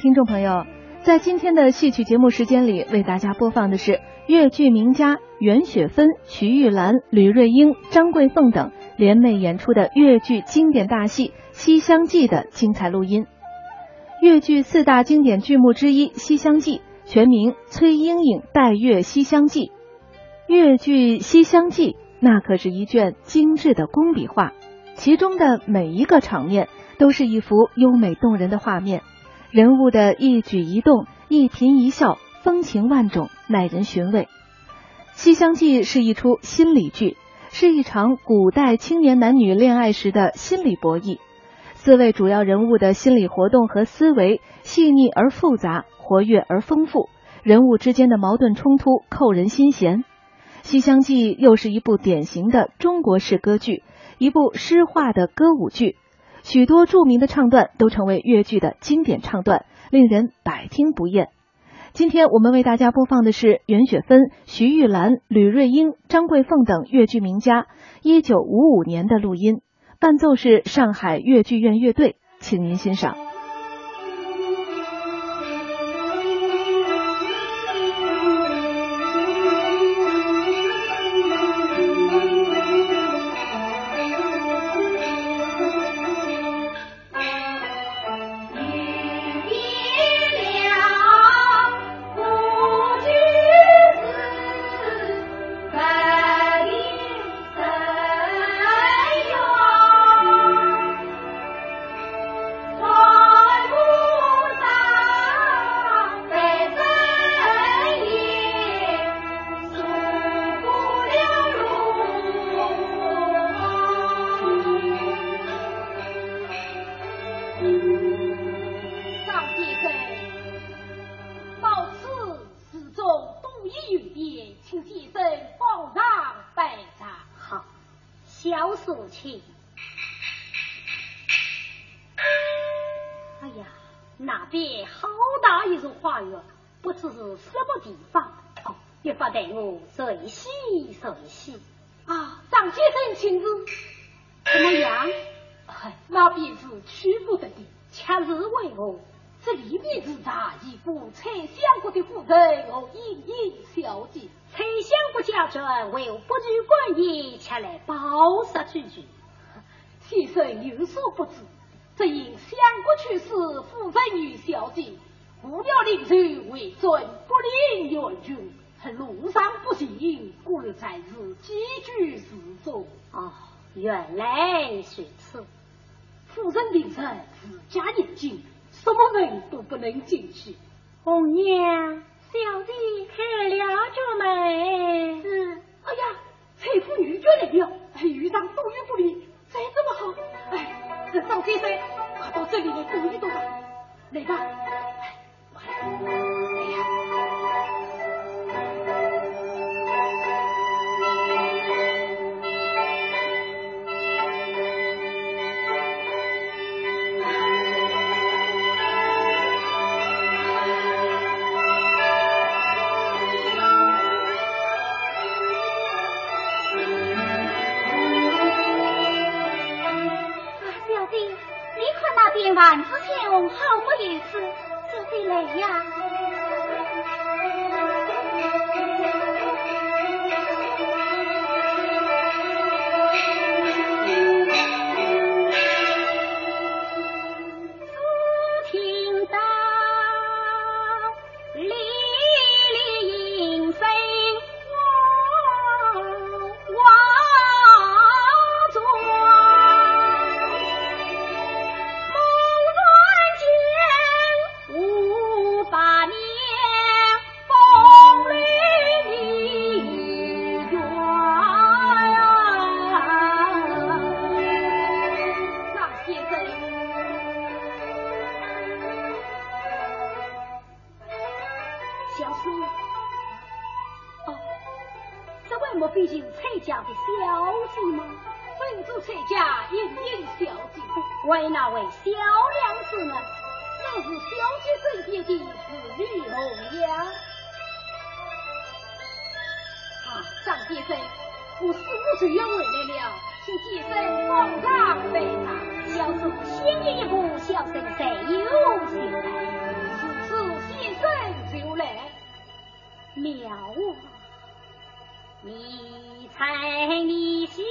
听众朋友，在今天的戏曲节目时间里，为大家播放的是越剧名家袁雪芬、徐玉兰、吕瑞英、张桂凤等联袂演出的越剧经典大戏《西厢记》的精彩录音。越剧四大经典剧目之一《西厢记》，全名《崔莺莺拜月西厢记》。越剧《西厢记》那可是一卷精致的工笔画，其中的每一个场面都是一幅优美动人的画面，人物的一举一动、一颦一笑，风情万种，耐人寻味。《西厢记》是一出心理剧，是一场古代青年男女恋爱时的心理博弈。四位主要人物的心理活动和思维细腻而复杂，活跃而丰富，人物之间的矛盾冲突扣人心弦。《西厢记》又是一部典型的中国式歌剧，一部诗化的歌舞剧，许多著名的唱段都成为越剧的经典唱段，令人百听不厌。今天我们为大家播放的是袁雪芬、徐玉兰、吕瑞英、张桂凤等越剧名家一九五五年的录音。伴奏是上海越剧院乐队，请您欣赏。你们动一动吧来吧快万子千红，好不意思，这得来呀。先生我师五最远回来了请几声放丈北上小主先一步小生再有请来此次先生就来妙啊你猜你心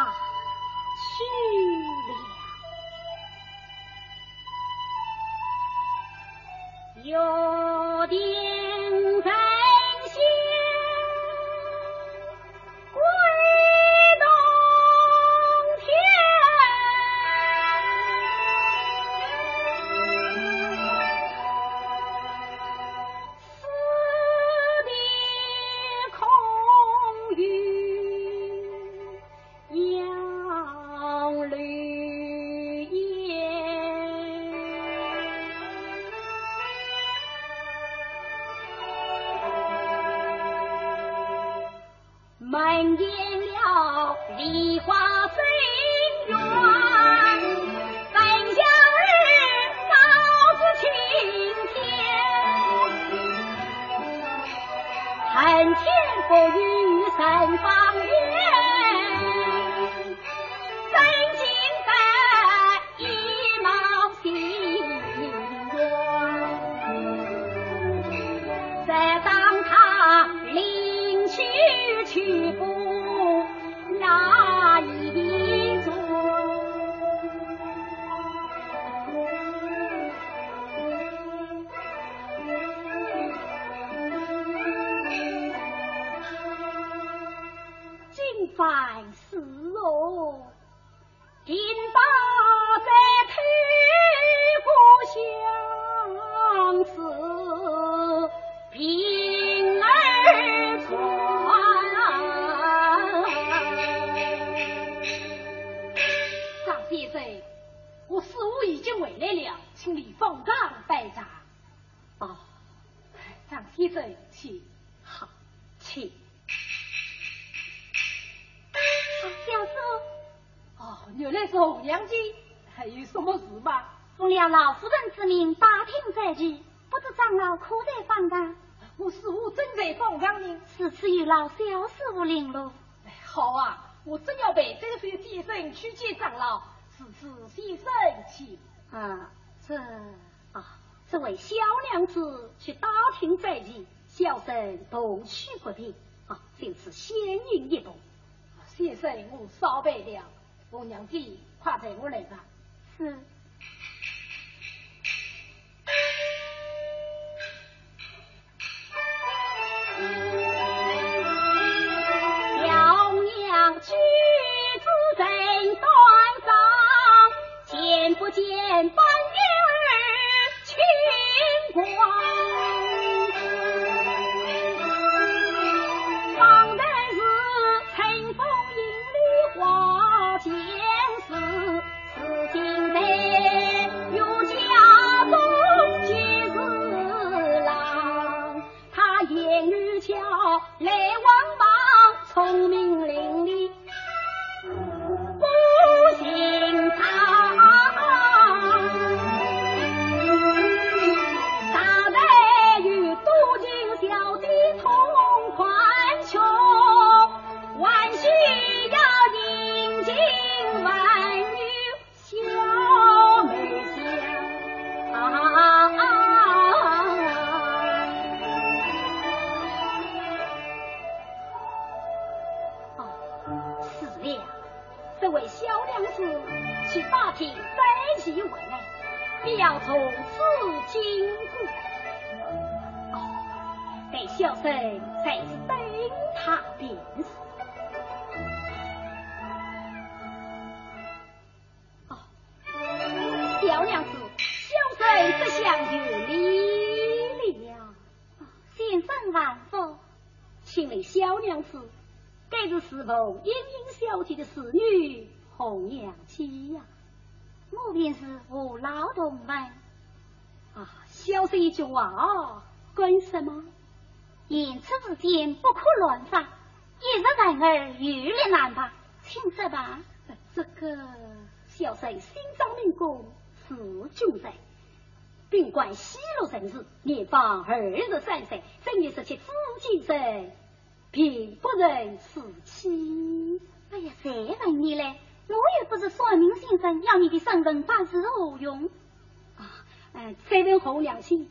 啊去了，有了老夫人之命，打听在即，不知长老可在房上？我似乎正在方上呢。此次与老小师傅领路。好啊，我正要陪这位先生去见长老。此次先生请。啊，这啊，这位小娘子去打听在即，小生同去不便，啊，就此先引一步。先生，我稍备了，我娘子，快陪我来吧。是。见半边儿清光方得是春风迎绿花间时如今得有家中几子郎他言语巧来往忙聪明伶俐嗯，再问红娘亲。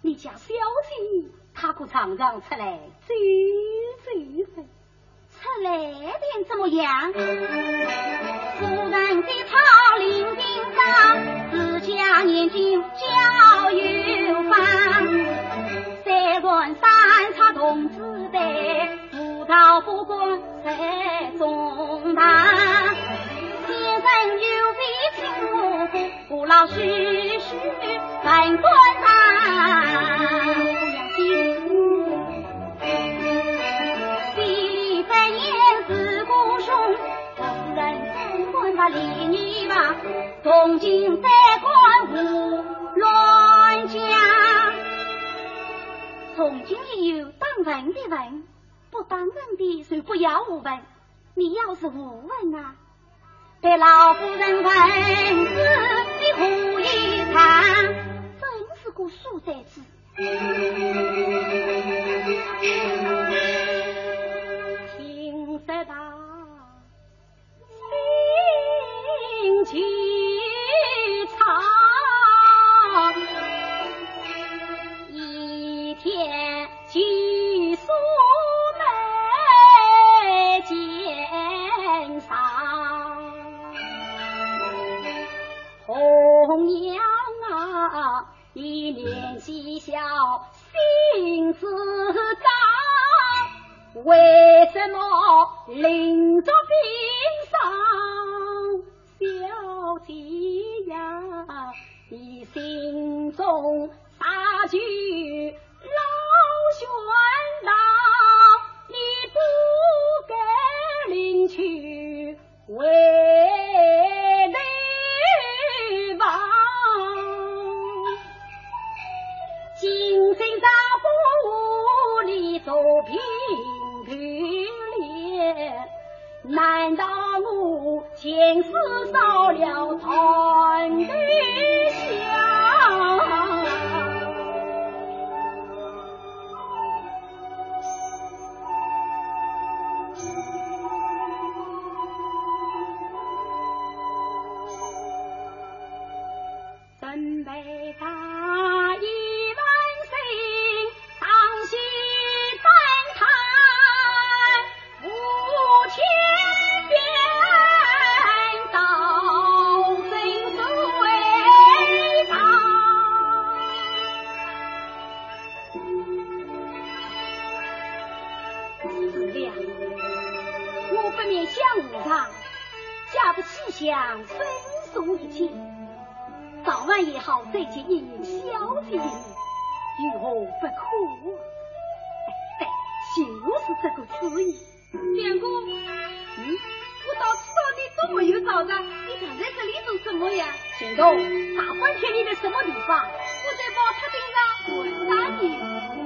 你家小姐，她可常常出来走走分，出来点怎么样？夫人的他领兵长，自家年纪较有方，三轮三叉同志队，葡萄不管在中堂。先生有位亲母父，老徐徐问官上。第三年是孤兄，夫人再管他离女吧，从今再管无乱讲。从今以后当问的问，不当问的就不要我问。你要是不问啊？被老夫人问子的胡一谈，真是个书呆子。听得到心情娘啊，你年纪小，心思大，为什么临着病上，小姐呀，你心中大惧难道我前世造了贪的心？行动！大半天你在什么地方？我在宝塔顶上玩沙子。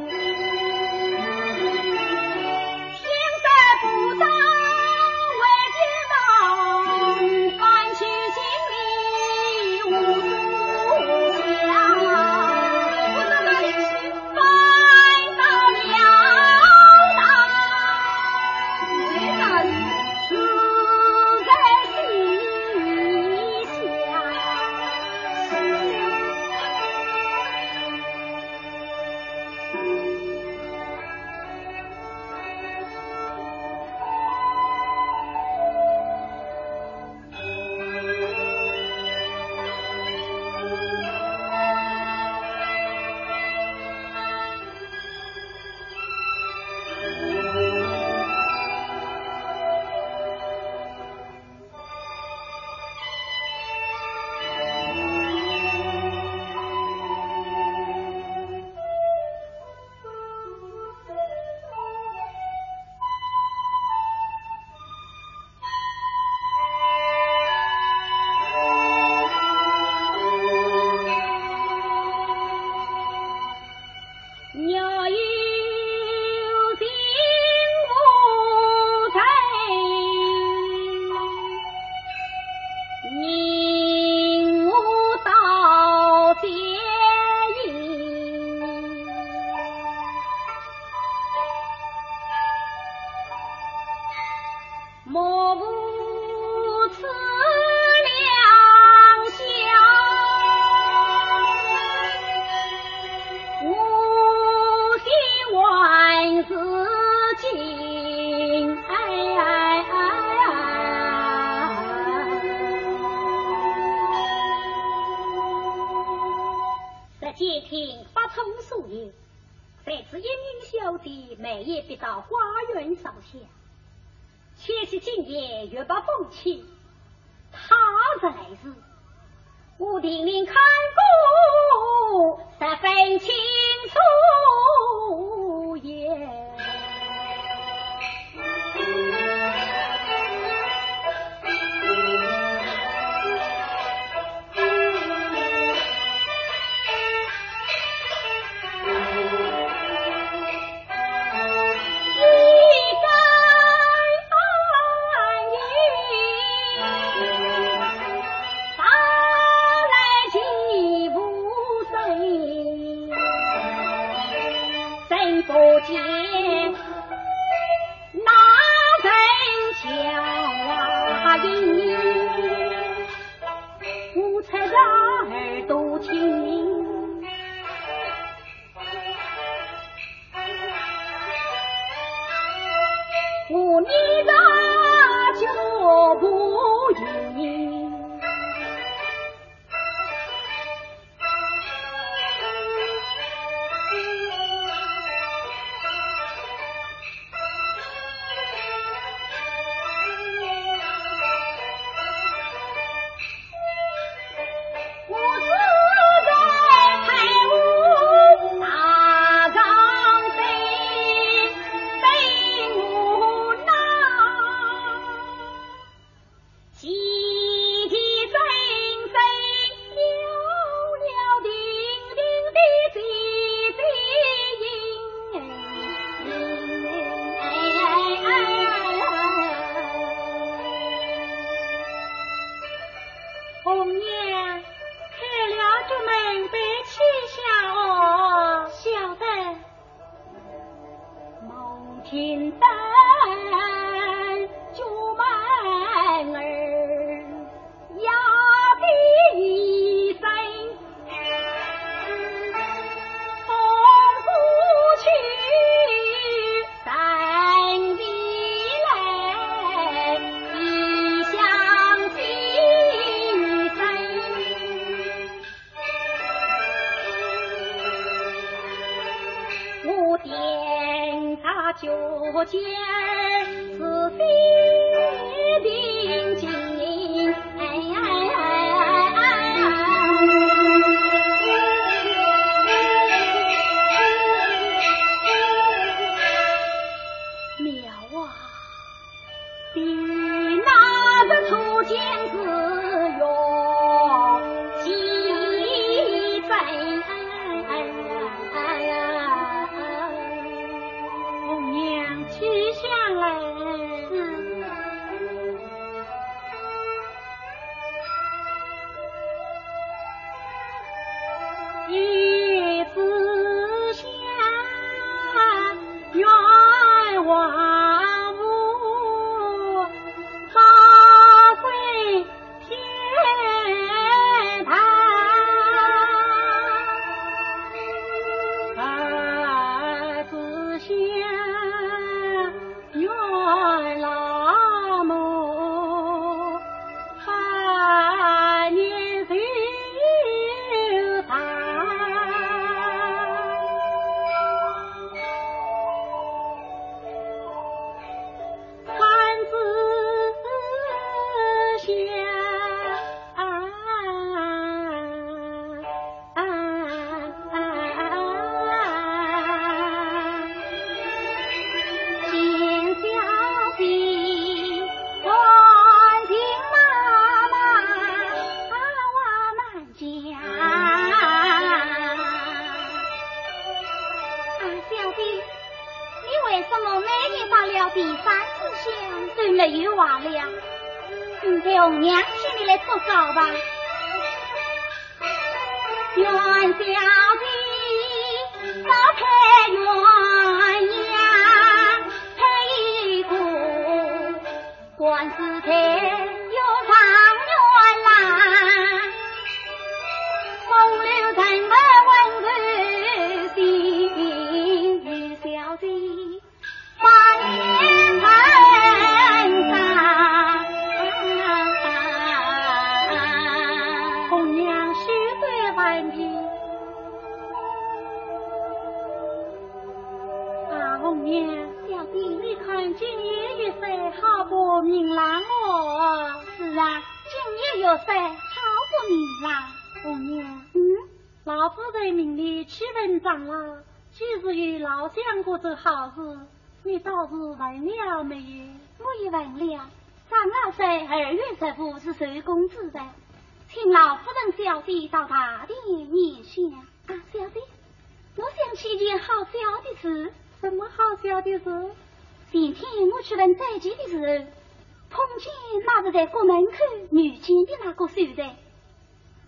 more 舅娘替你来做告吧。元宵的包菜元鸯，配一个官字台。老好不明啊五娘嗯老夫人命你去问长老几是与老相公做好事你倒是问了没有我也问了长老在二月十五是谁公子的请老夫人小弟到他的面前。啊小弟我想起一件好笑的事。什么好笑的事？今天我去问再见的时候从前那是在国门口遇见的那个守财，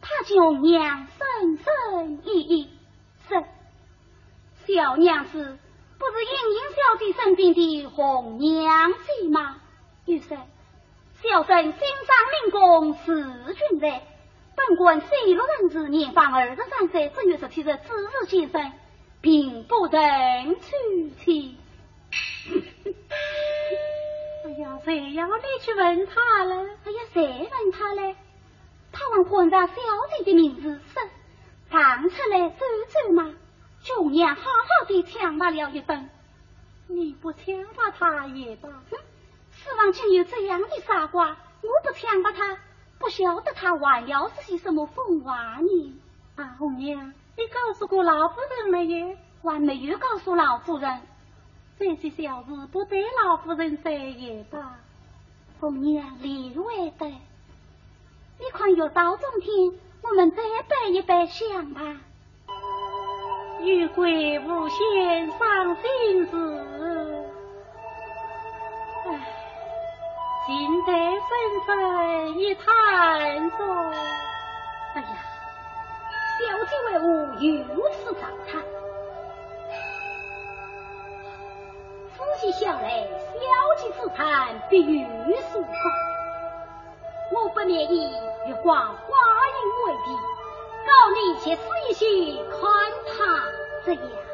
他叫娘生生意意是小娘子，不是盈盈小姐身边的红娘子吗？又说小生经上命宫，是君人，本官十六人子，年方二十三岁，正月十七日子日先生，并不曾娶妻。谁要你去问他了？哎呀，谁问他嘞？他问皇上小姐的名字，是，放出来走走嘛。中娘好好的抢他了一顿，你不抢他他也罢。哼世上竟有这样的傻瓜，我不抢他，不晓得他还要是些什么风华呢。啊，红娘，你告诉过老夫人没有？还没有告诉老夫人。这些小事不得老夫人说也罢。凤娘另外的，你看有道中听，我们再摆一摆香吧。玉桂无限伤心事，哎，尽得纷纷一叹中。哎呀，小姐为我如此糟蹋。细想来，小姐之谈必有所方。我不免意月光花影为题，告你去试一试，看他怎样。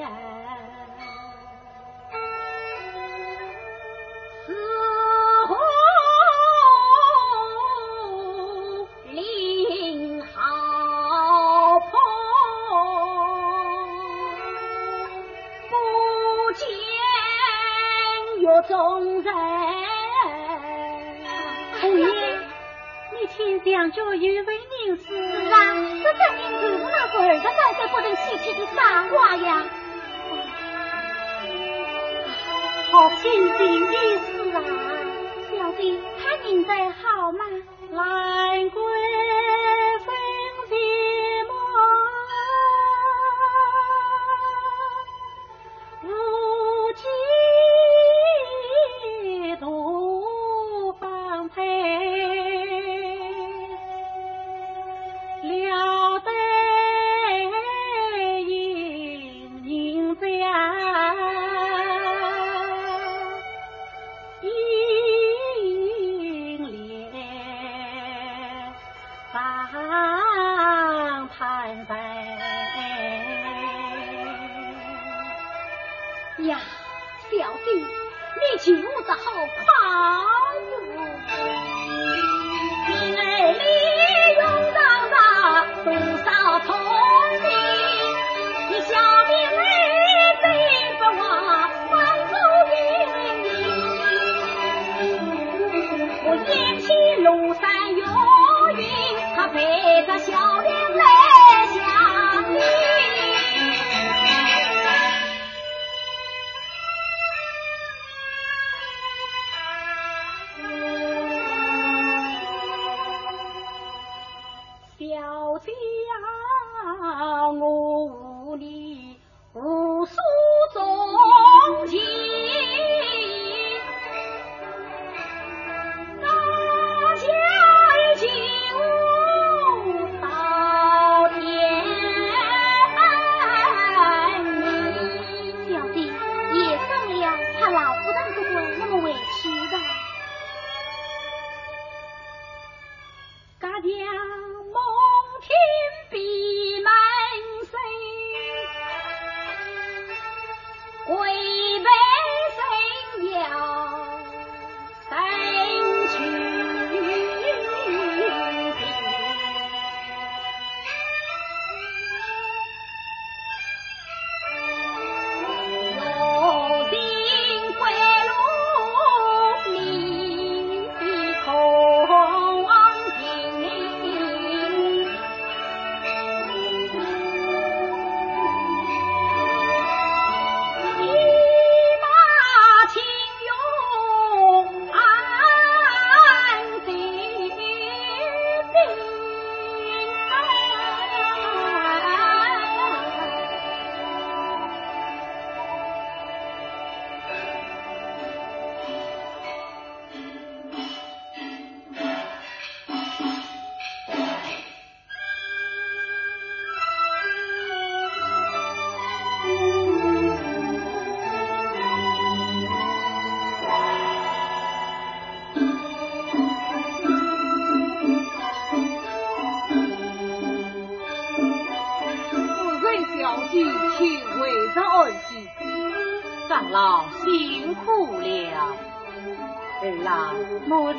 yeah. 有山有云，他陪着笑脸。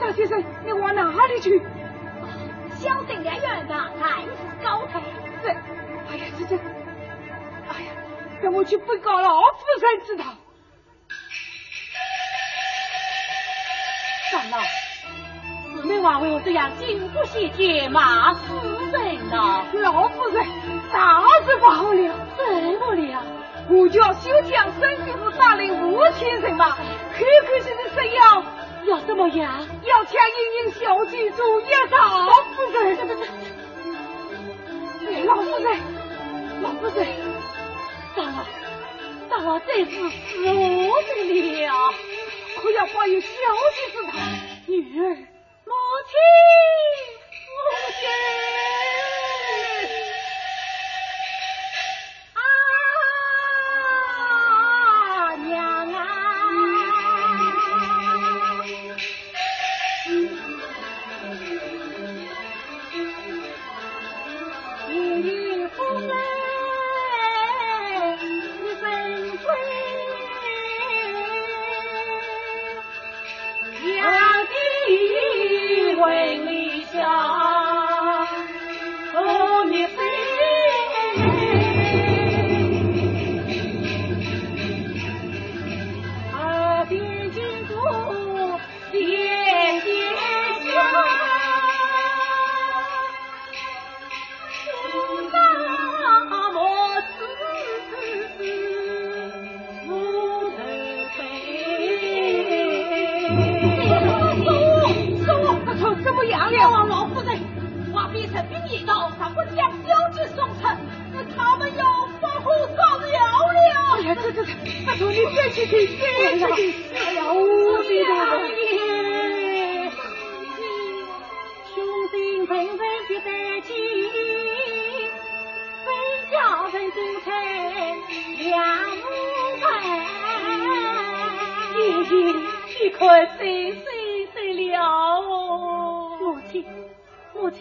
大先生，你往哪里去？小生两员的才是高台。哎呀，这这，哎呀，让我去禀告老夫人知道。长老，四妹王为我这样惊不喜见骂夫人呢？老夫人，大事不好了，怎么了？我叫修江孙师傅带领五千人马，可可是的是要要怎么样？要抢英英小记住一大夫人。老夫人，老夫人，长老，长老，这次是我的了，可要保佑小姐知道，女儿，母亲，母亲。地道上，不将标志送臣，那他们要放虎葬鸟了。哎呀，这这这，大叔你别去，别去，哎呀，我的大！雄心奋奋的北京，非叫人不成两母盼。雄心岂可？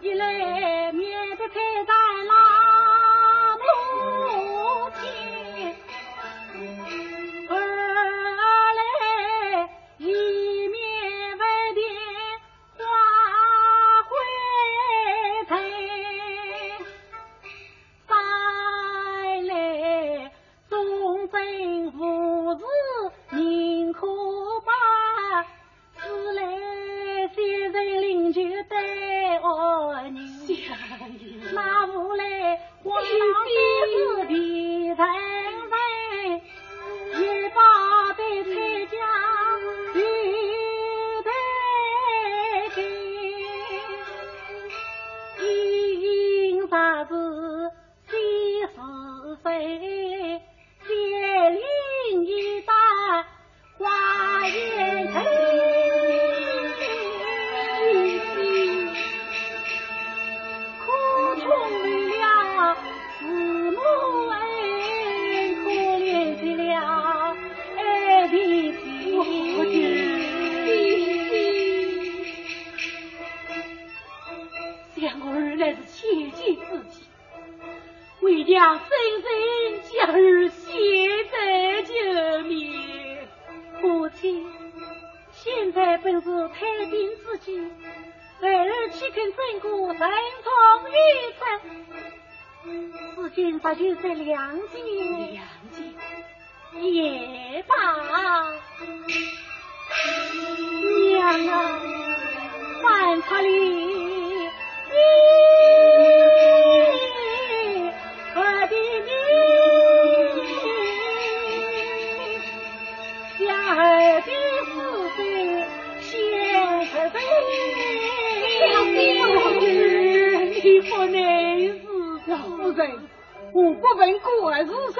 一来免得扯咱老母亲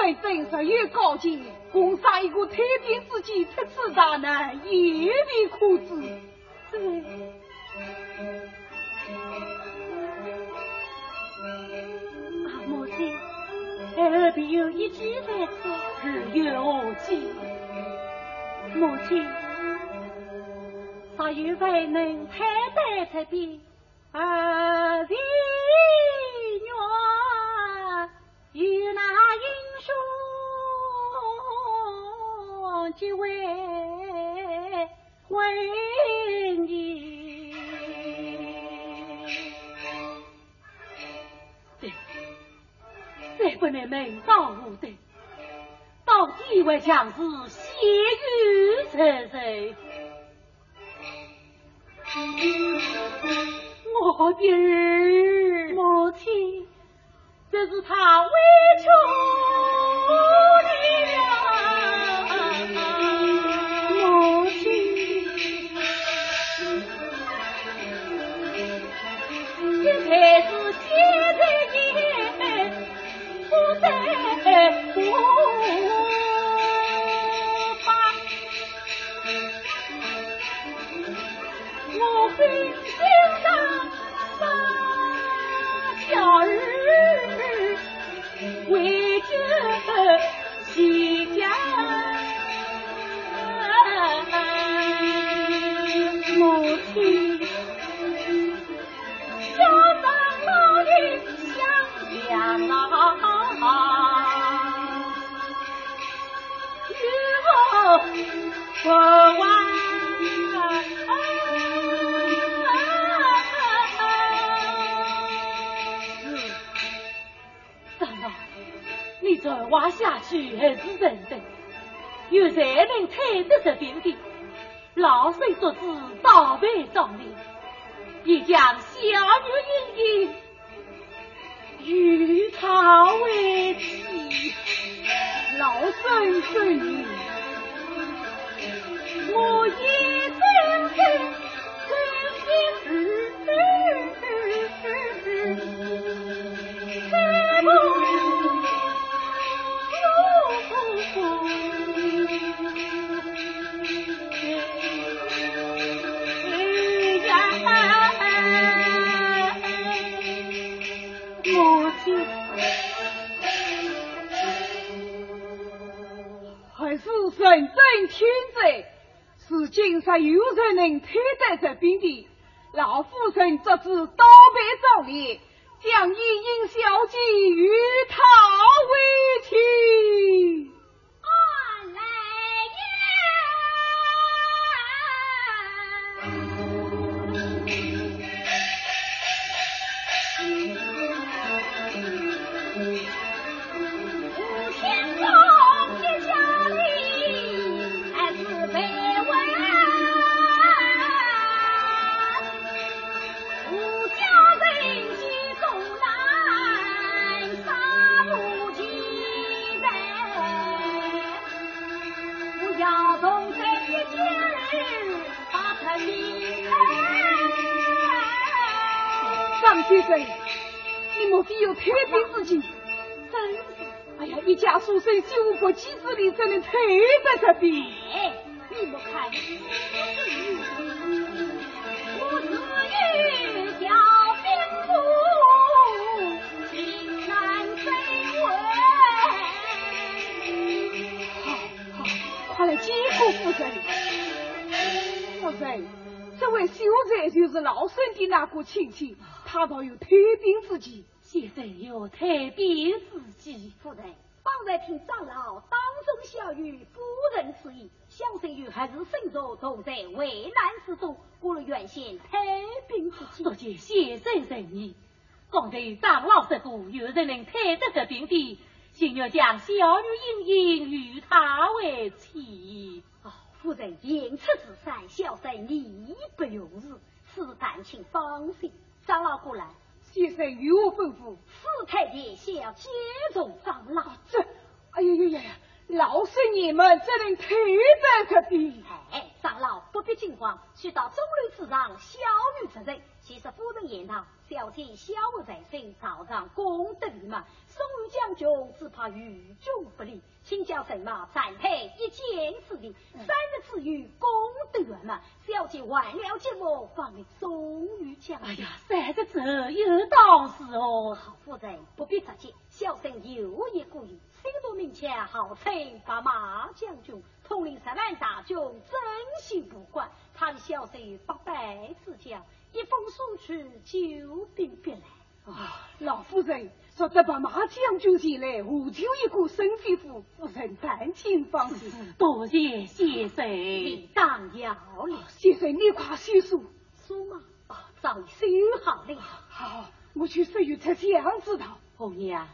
儿是谁，真实有高见，共杀一个太平之计，特此大难，也未可知。啊，母亲，儿必有一计在此，日有何计？母亲，啥有未能太白这边，儿的愿与那英雄结为婚姻。对，再不能门当户对，到底为将士血雨成仇。我的儿，母亲，这是他委屈的母亲，这才是现在也不在乎。小长老的想养啊，与我不完。你再挖下去还是人等，有才能推得这边的。老身所知倒背壮烈，必将小女英英与他为妻。老孙孙女，我一生生真是神真天在，是今实有人能推得这兵的。老夫人这次倒背壮烈，将一应小姐与他为妻。才能退得这兵？哎，你莫看，我子欲调兵部，情难追问。好，好，快来见过夫人。夫人，这位秀才就是老孙的那个亲戚，他倒有退兵之计。现在有退兵之计，夫人，方才听长老当小女夫人之意，小生与还是身着同在危难之中，过了原先太平之际。多谢先生仁义。刚才长老师傅有人能抬得这病地，先要将小女英英与他为妻。哦，夫人言出之善，小生义不容辞，此感请放心。长老过来。先生有吩咐，四太监想接从长老。这，哎呀呀呀呀！老是你们这人忒这，可比。长老不必惊慌，去到中路之上，小女之人。其实夫人言道。小姐小我在身，早上功德嘛，宋将军只怕与众不利，请教什么暂配一件事的，三日之余功德圆满，小姐完了节目，方能送与将军。哎呀，三个字有道是哦。好夫人不必着急，小生有意故意，心多名强，号称把马将军统领十万大军，真心不管，他的小生八百之将。一封书去，救兵必来。啊，老夫人说这把马将军前来，无求一个身肺夫，夫人但请放心。多谢先生，你当要了。先生，你快洗漱。书吗？啊，早已修好了。好，我去十月才想知道。红娘，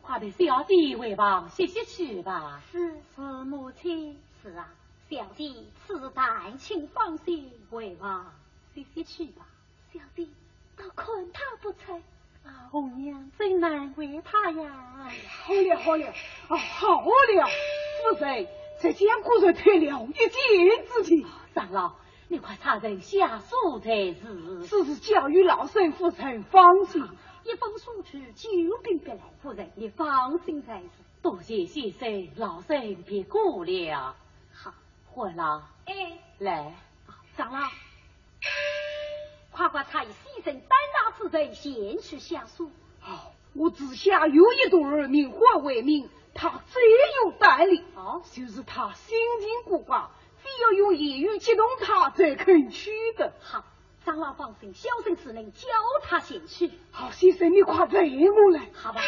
快带小弟回房歇歇去吧。是是，母亲。是啊，小弟此旦请放心回房歇歇去吧。小弟，到困他不成？啊，红娘真难为他呀！好了好了，啊好了，夫人，这江果然退了一箭之情。长老，你快差人下书才是。此事交与老身夫人放心。一封书去，救兵必来。夫人，你放心才是。多谢先生，老身别过了。好，回了。哎，来，长老。快快差役牺牲胆大之人先去下书。好，我只想有一对儿名花为名，他最有胆力。哦，就是他心情古怪，非要用言语激动他才肯去的。好，长老放心，小生只能教他先去。好，先生你快陪我来。好吧。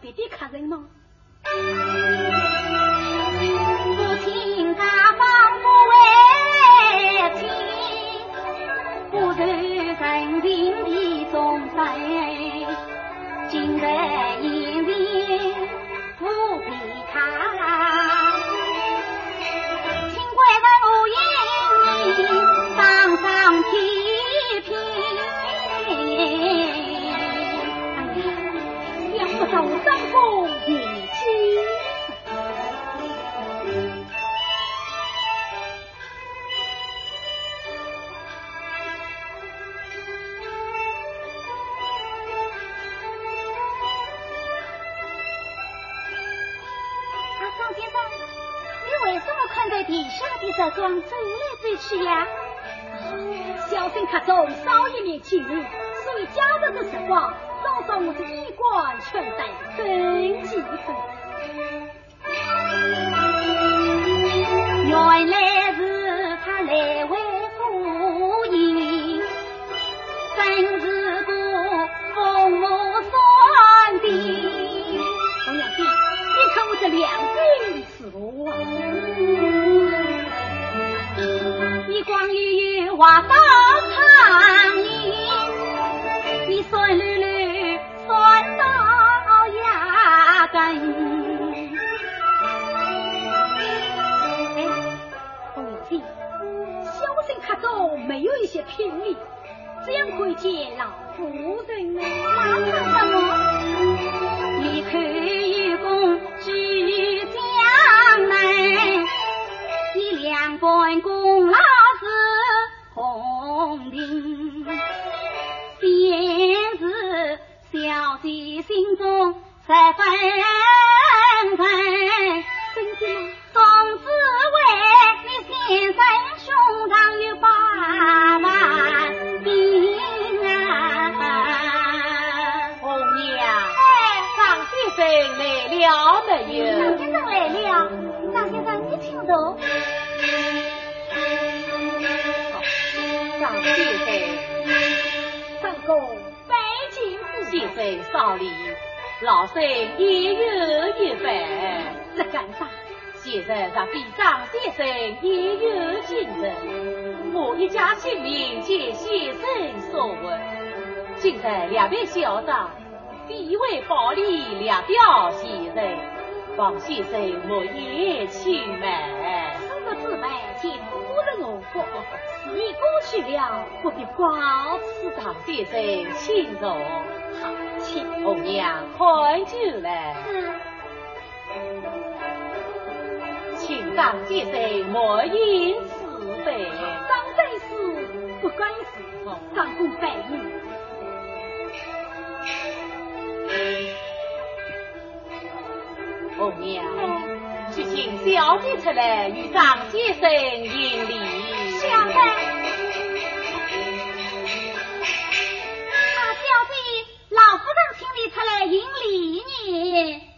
别的客人吗？小姐心中十分分，总之为你先生胸膛有八万兵啊！红娘，张先生来了没有？张先生来了，张先生你请坐。张先生，三公少礼，老身也有一番。这干啥？现在咱比张先生也有精神，我一家亲民见先生所问，今日两位校长必为保利两表先生，望先生莫言轻慢。此个姊妹见夫人我国，事已过去了，不必告辞。张先生请坐，请。红娘开酒来。是请张先生莫因是非。张在事不关事，张公拜你。红娘，去请小姐出来与张先生迎礼。小妹，老夫人请你出来迎礼呢。